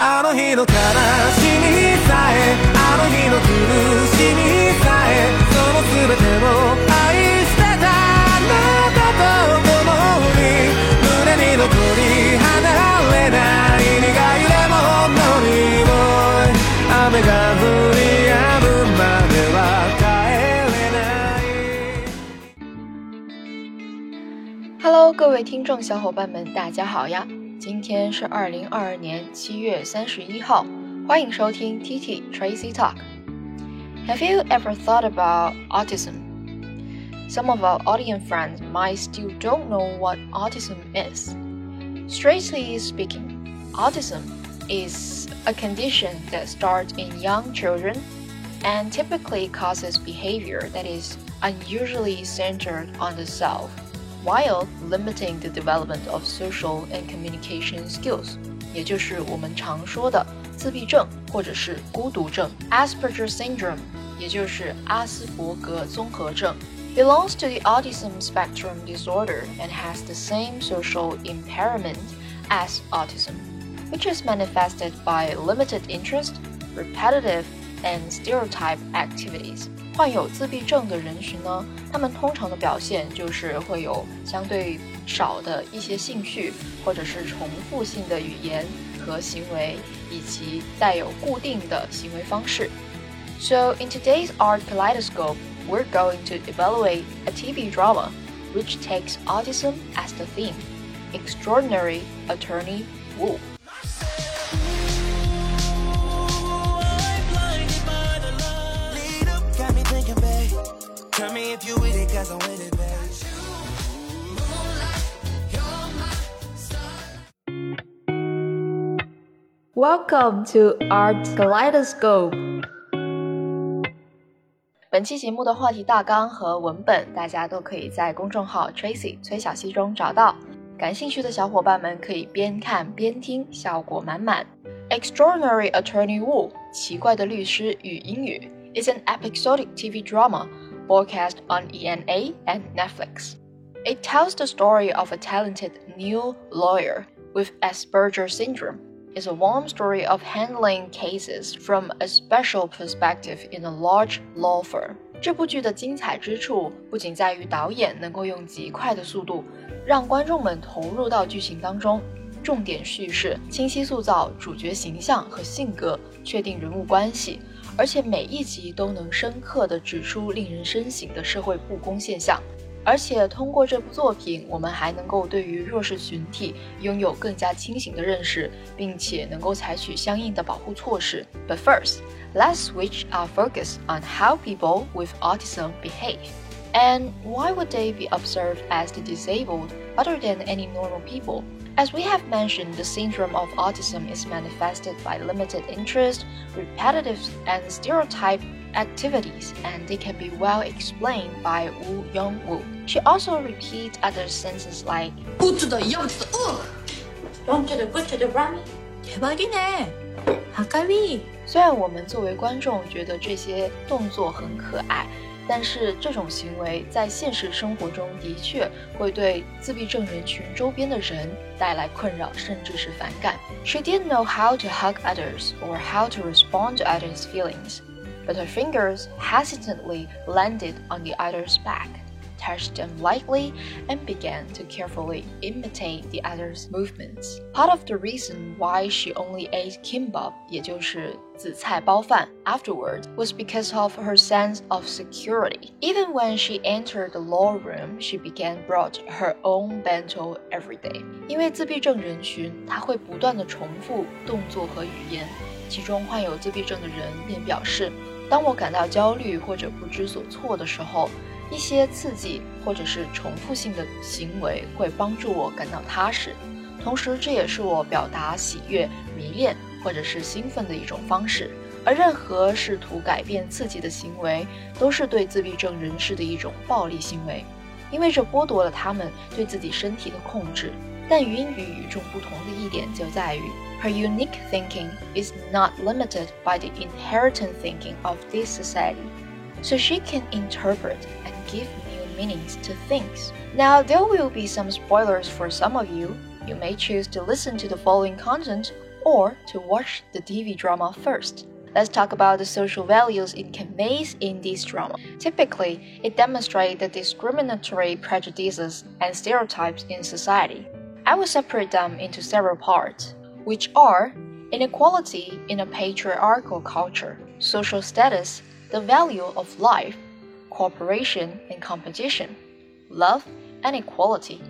あの日の悲しみさえあの日の苦しみさえその全てを愛してたあなたと共に胸に残り離れない苦いレモンの匂い雨が降り止むまでは帰れない Hello，各位听众小伙伴们，大家好呀！ 今天是二零二二年七月三十一号，欢迎收听 TT Tracy Talk。Have you ever thought about autism? Some of our audience friends might still don't know what autism is. Strictly speaking, autism is a condition that starts in young children and typically causes behavior that is unusually centered on the self while limiting the development of social and communication skills，也就是我们常说的自闭症或者是孤独症 （Asperger syndrome），也就是阿斯伯格综合症。belongs to the autism spectrum disorder and has the same social impairment as autism, which is manifested by limited interest, repetitive, and stereotype activities. 患有自闭症的人群呢，他们通常的表现就是会有相对少的一些兴趣，或者是重复性的语言和行为，以及带有固定的行为方式。So in today's art kaleidoscope, we're going to evaluate a TV drama which takes autism as the theme. Extraordinary Attorney Wu. You're welcome to Art Kaleidoscope。本期节目的话题大纲和文本，大家都可以在公众号 Tracy 崔小溪中找到。感兴趣的小伙伴们可以边看边听，效果满满。Extraordinary Attorney Wu，奇怪的律师与英语 ，is an episodic TV drama broadcast on ENA and Netflix. It tells the story of a talented new lawyer with Asperger syndrome is a warm story of handling cases from a special perspective in a large law firm. 这部剧的精彩之处不仅在于导演能够用极快的速度让观众们投入到剧情当中，重点叙事、清晰塑造主角形象和性格、确定人物关系， 而且每一集都能深刻地指出令人深省的社会不公现象。而且通过这部作品，我们还能够对于弱势群体拥有更加清醒的认识，并且能够采取相应的保护措施。But first, let's switch our focus on how people with autism behave. And why would they be observed as the disabled other than any normal people? As we have mentioned, the syndrome of autism is manifested by limited interest, repetitive and stereotype activities, and they can be well explained by Wu Yongwu. She also repeats other sentences like Go to the young to the ugh. Run to the good to the rummy. 대박이네. 아까비. 虽然我们作为观众觉得这些动作很可爱， 但是这种行为在现实生活中的确会对自闭症人群周边的人带来困扰，甚至是反感。She didn't know how to hug others or how to respond to others' feelings, but her fingers hesitantly landed on the other's back touched them lightly, and began to carefully imitate the other's movements. Part of the reason why she only ate kimbap, 也就是 紫菜包饭, afterward was because of her sense of security. Even when she entered the law room, she began brought her own bento every day. 因为自闭症人群，他会不断的重复动作和语言。其中患有自闭症的人便表示，当我感到焦虑或者不知所措的时候。一些刺激或者是重复性的行为会帮助我感到踏实，同时这也是我表达喜悦、迷恋或者是兴奋的一种方式。而任何试图改变自己的行为，都是对自闭症人士的一种暴力行为，因为这剥夺了他们对自己身体的控制。但禹英禑与众不同的一点就在于，her unique thinking is not limited by the inherited thinking of this society, so she can interpret and give new meanings to things. Now there will be some spoilers for some of you. You may choose to listen to the following content or to watch the TV drama first. Let's talk about the social values it conveys in this drama. Typically, it demonstrates the discriminatory prejudices and stereotypes in society. I will separate them into several parts, which are inequality in a patriarchal culture, social status, the value of life, cooperation and competition, love and equality,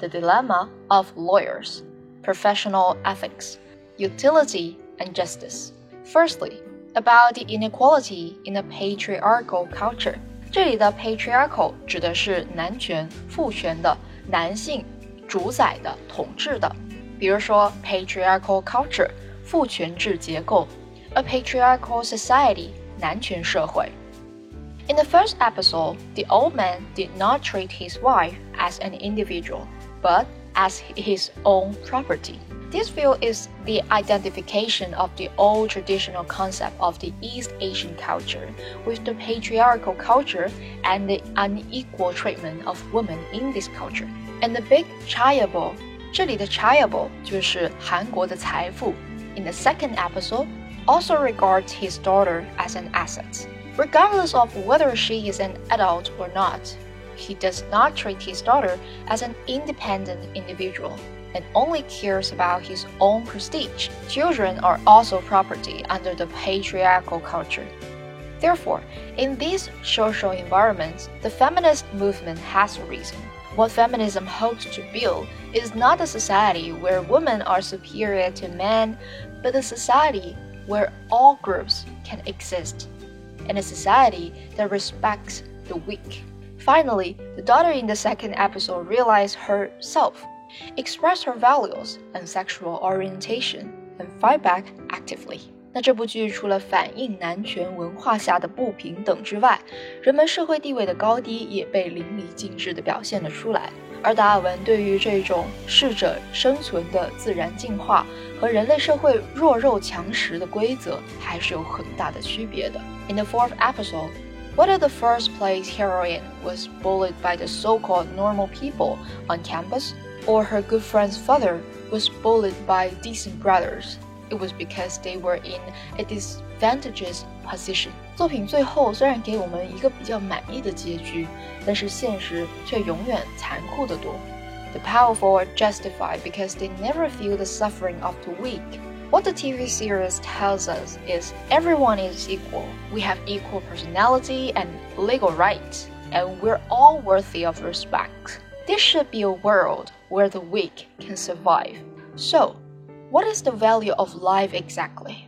the dilemma of lawyers, professional ethics, utility and justice. Firstly, about the inequality in a patriarchal culture. 这里的 patriarchal 指的是男权、父权的、男性主宰的、统治的。比如说 patriarchal culture 父权制结构，a patriarchal society 男权社会。In the first episode, the old man did not treat his wife as an individual, but as his own property. This view is the identification of the old traditional concept of the East Asian culture with the patriarchal culture and the unequal treatment of women in this culture. And the big chaebol, 这里的 chaebol 就是韩国的财富. In the second episode, also regards his daughter as an asset. Regardless of whether she is an adult or not, he does not treat his daughter as an independent individual and only cares about his own prestige. Children are also property under the patriarchal culture. Therefore, in these social environments, the feminist movement has arisen. What feminism hopes to build is not a society where women are superior to men, but a society where all groups can exist, and a society that respects the weak. Finally, the daughter in the second episode realized herself express her values and sexual orientation, and fight back actively. 那这部剧除了反映男权文化下的不平等之外，人们社会地位的高低也被淋漓尽致地表现了出来。而达尔文对于这种适者生存的自然进化和人类社会弱肉强食的规则还是有很大的区别的。In the fourth episode, whether the first place heroine was bullied by the so-called normal people on campus or her good friend's father was bullied by decent brothers. It was because they were in a disadvantageous position. 作品最后虽然给我们一个比较满意的结局，但是现实却永远残酷得多。The powerful are justified because they never feel the suffering of the weak. What the TV series tells us is everyone is equal. We have equal personality and legal rights, and we're all worthy of respect. This should be a world where the weak can survive. So, what is the value of life exactly?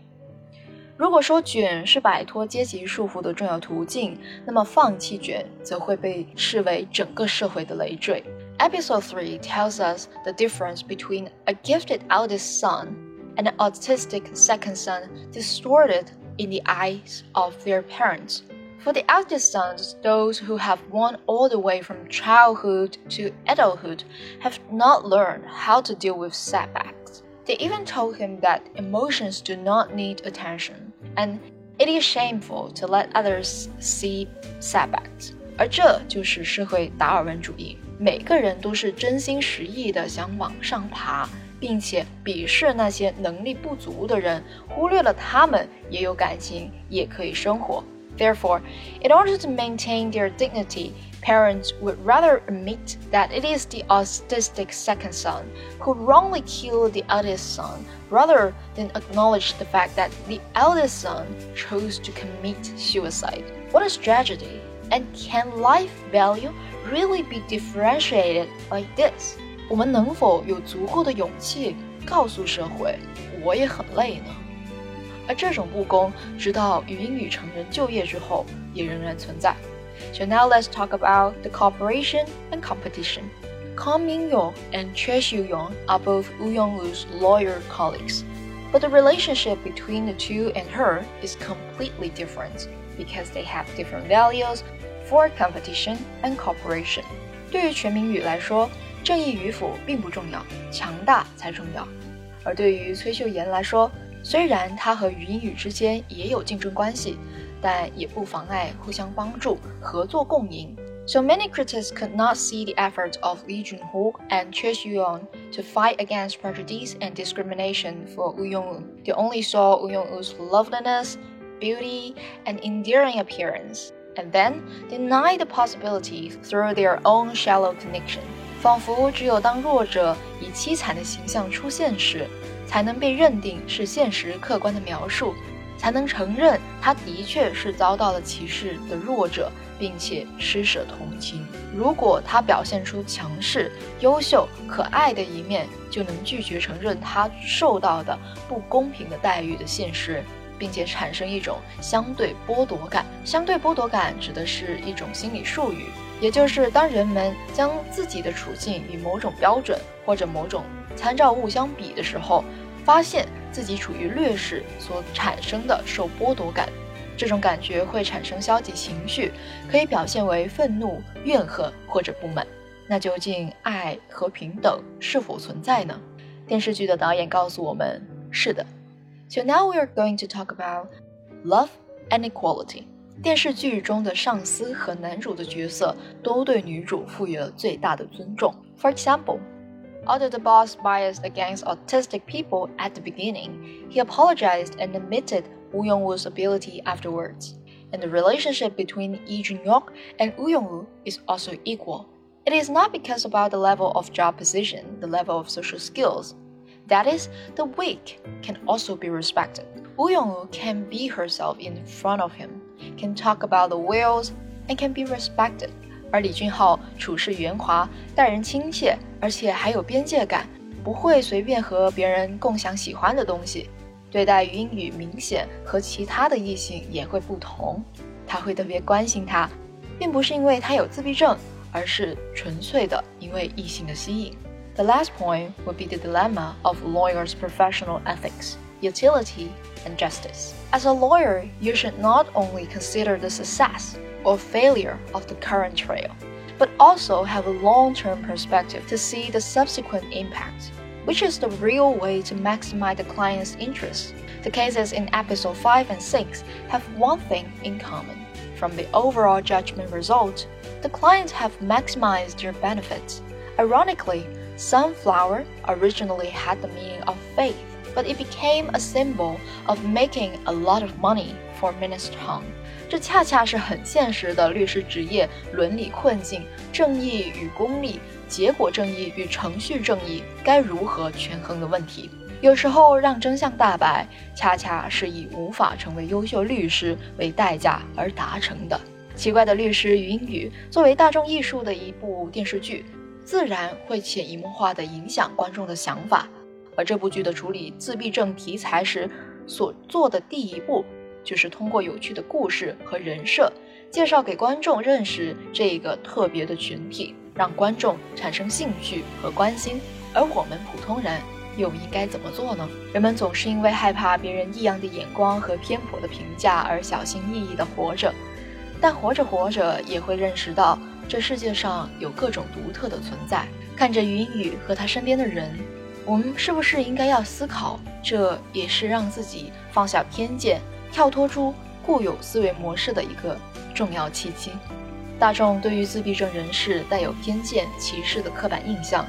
如果说卷是摆脱阶级束缚的重要途径，那么放弃卷则会被视为整个社会的累赘。Episode 3 tells us the difference between a gifted eldest son and an autistic second son distorted in the eyes of their parents. For the eldest sons, those who have won all the way from childhood to adulthood have not learned how to deal with setbacks. They even told him that emotions do not need attention, and it is shameful to let others see setbacks. 而这就是社会达尔文主义，每个人都是真心实意的想往上爬，并且鄙视那些能力不足的人，忽略了他们也有感情，也可以生活。 Therefore, in order to maintain their dignity, parents would rather admit that it is the autistic second son who wrongly killed the eldest son rather than acknowledge the fact that the eldest son chose to commit suicide. What a tragedy! And can life value really be differentiated like this? 我们能否有足够的勇气告诉社会，我也很累呢？ 而这种不公，直到禹英禑成人就业之后，也仍然存在。So now let's talk about the cooperation and competition. Kang Min-yong and Choi Xiu-yong are both Woo Yong-woo's lawyer colleagues. But the relationship between the two and her is completely different because they have different values for competition and cooperation. 对于权民宇来说，正义与否并不重要，强大才重要。而对于崔秀妍来说，虽然它和禹英禑之间也有竞争关系，但也不妨碍互相帮助、合作共赢。So many critics could not see the efforts of Li Junhu and Choi Xuyong to fight against prejudice and discrimination for Wu Young-woo. They only saw Wu Young-woo's loveliness, beauty, and endearing appearance, and then denied the possibility through their own shallow connection. 仿佛只有当弱者以凄惨的形象出现时，才能被认定是现实客观的描述，才能承认他的确是遭到了歧视的弱者。并且施舍同情。如果他表现出强势、优秀、可爱的一面，就能拒绝承认他受到的不公平的待遇的现实，并且产生一种相对剥夺感。相对剥夺感指的是一种心理术语，也就是当人们将自己的处境与某种标准或者某种参照物相比的时候，发现自己处于劣势所产生的受剥夺感。这种感觉会产生消极情绪，可以表现为愤怒、怨恨或者不满。那究竟爱和平等是否存在呢？电视剧的导演告诉我们，是的。So now we are going to talk about love and equality。电视剧中的上司和男主的角色都对女主赋予了最大的尊重。For example, although the boss biased against autistic people at the beginning, he apologized and admitted Wu Yongwu's ability afterwards, and the relationship between Yi Junyok and Wu Yongwu is also equal. It is not because about the level of job position, the level of social skills. That is, the weak can also be respected. Wu Yongwu can be herself in front of him, can talk about the whales, and can be respected. 而李俊浩处事圆滑，待人亲切，而且还有边界感，不会随便和别人共享喜欢的东西。对待于英语明显和其他的异性也会不同，他会特别关心他，并不是因为他有自闭症，而是纯粹的因为异性的吸引。The last point would be the dilemma of lawyers' professional ethics, utility, and justice. As a lawyer, you should not only consider the success or failure of the current trial, but also have a long-term perspective to see the subsequent impact which is the real way to maximize the client's interest. The cases in episode 5 and 6 have one thing in common. From the overall judgment result, the clients have maximized their benefits. Ironically, sunflower originally had the meaning of faith, but it became a symbol of making a lot of money for Minister Tong. 这恰恰是很现实的律师职业伦理困境：正义与功利结果正义与程序正义该如何权衡的问题。有时候让真相大白，恰恰是以无法成为优秀律师为代价而达成的。奇怪的律师与英语作为大众艺术的一部电视剧，自然会潜移默化地影响观众的想法。而这部剧的处理自闭症题材时所做的第一步，就是通过有趣的故事和人设，介绍给观众认识这个特别的群体。让观众产生兴趣和关心，而我们普通人又应该怎么做呢？人们总是因为害怕别人异样的眼光和偏颇的评价而小心翼翼地活着，但活着活着也会认识到这世界上有各种独特的存在。看着云雨和他身边的人，我们是不是应该要思考？这也是让自己放下偏见、跳脱出固有思维模式的一个重要契机。大众对于自闭症人士带有偏见、歧视的刻板印象，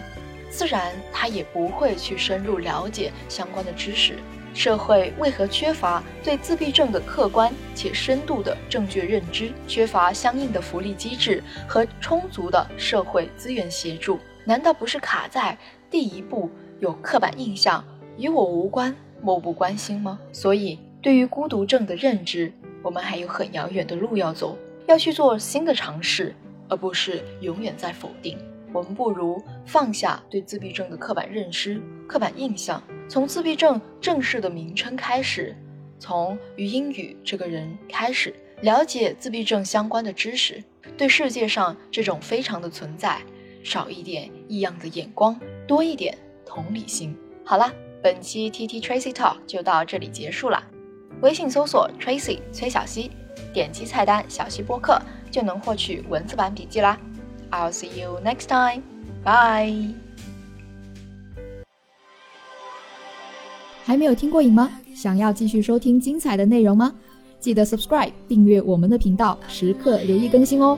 自然他也不会去深入了解相关的知识。社会为何缺乏对自闭症的客观且深度的正确认知？缺乏相应的福利机制和充足的社会资源协助？难道不是卡在第一步有刻板印象，与我无关，漠不关心吗？所以，对于孤独症的认知，我们还有很遥远的路要走。要去做新的尝试，而不是永远在否定。我们不如放下对自闭症的刻板认知、刻板印象，从自闭症正式的名称开始，从于英语这个人开始，了解自闭症相关的知识，对世界上这种非常的存在，少一点异样的眼光，多一点同理心。好啦，本期 T T Tracy Talk 就到这里结束了。微信搜索 Tracy 崔小溪。点击菜单“小溪播客”就能获取文字版笔记啦。I'll see you next time. Bye. 还没有听过瘾吗？想要继续收听精彩的内容吗？记得 subscribe 订阅我们的频道，时刻留意更新哦。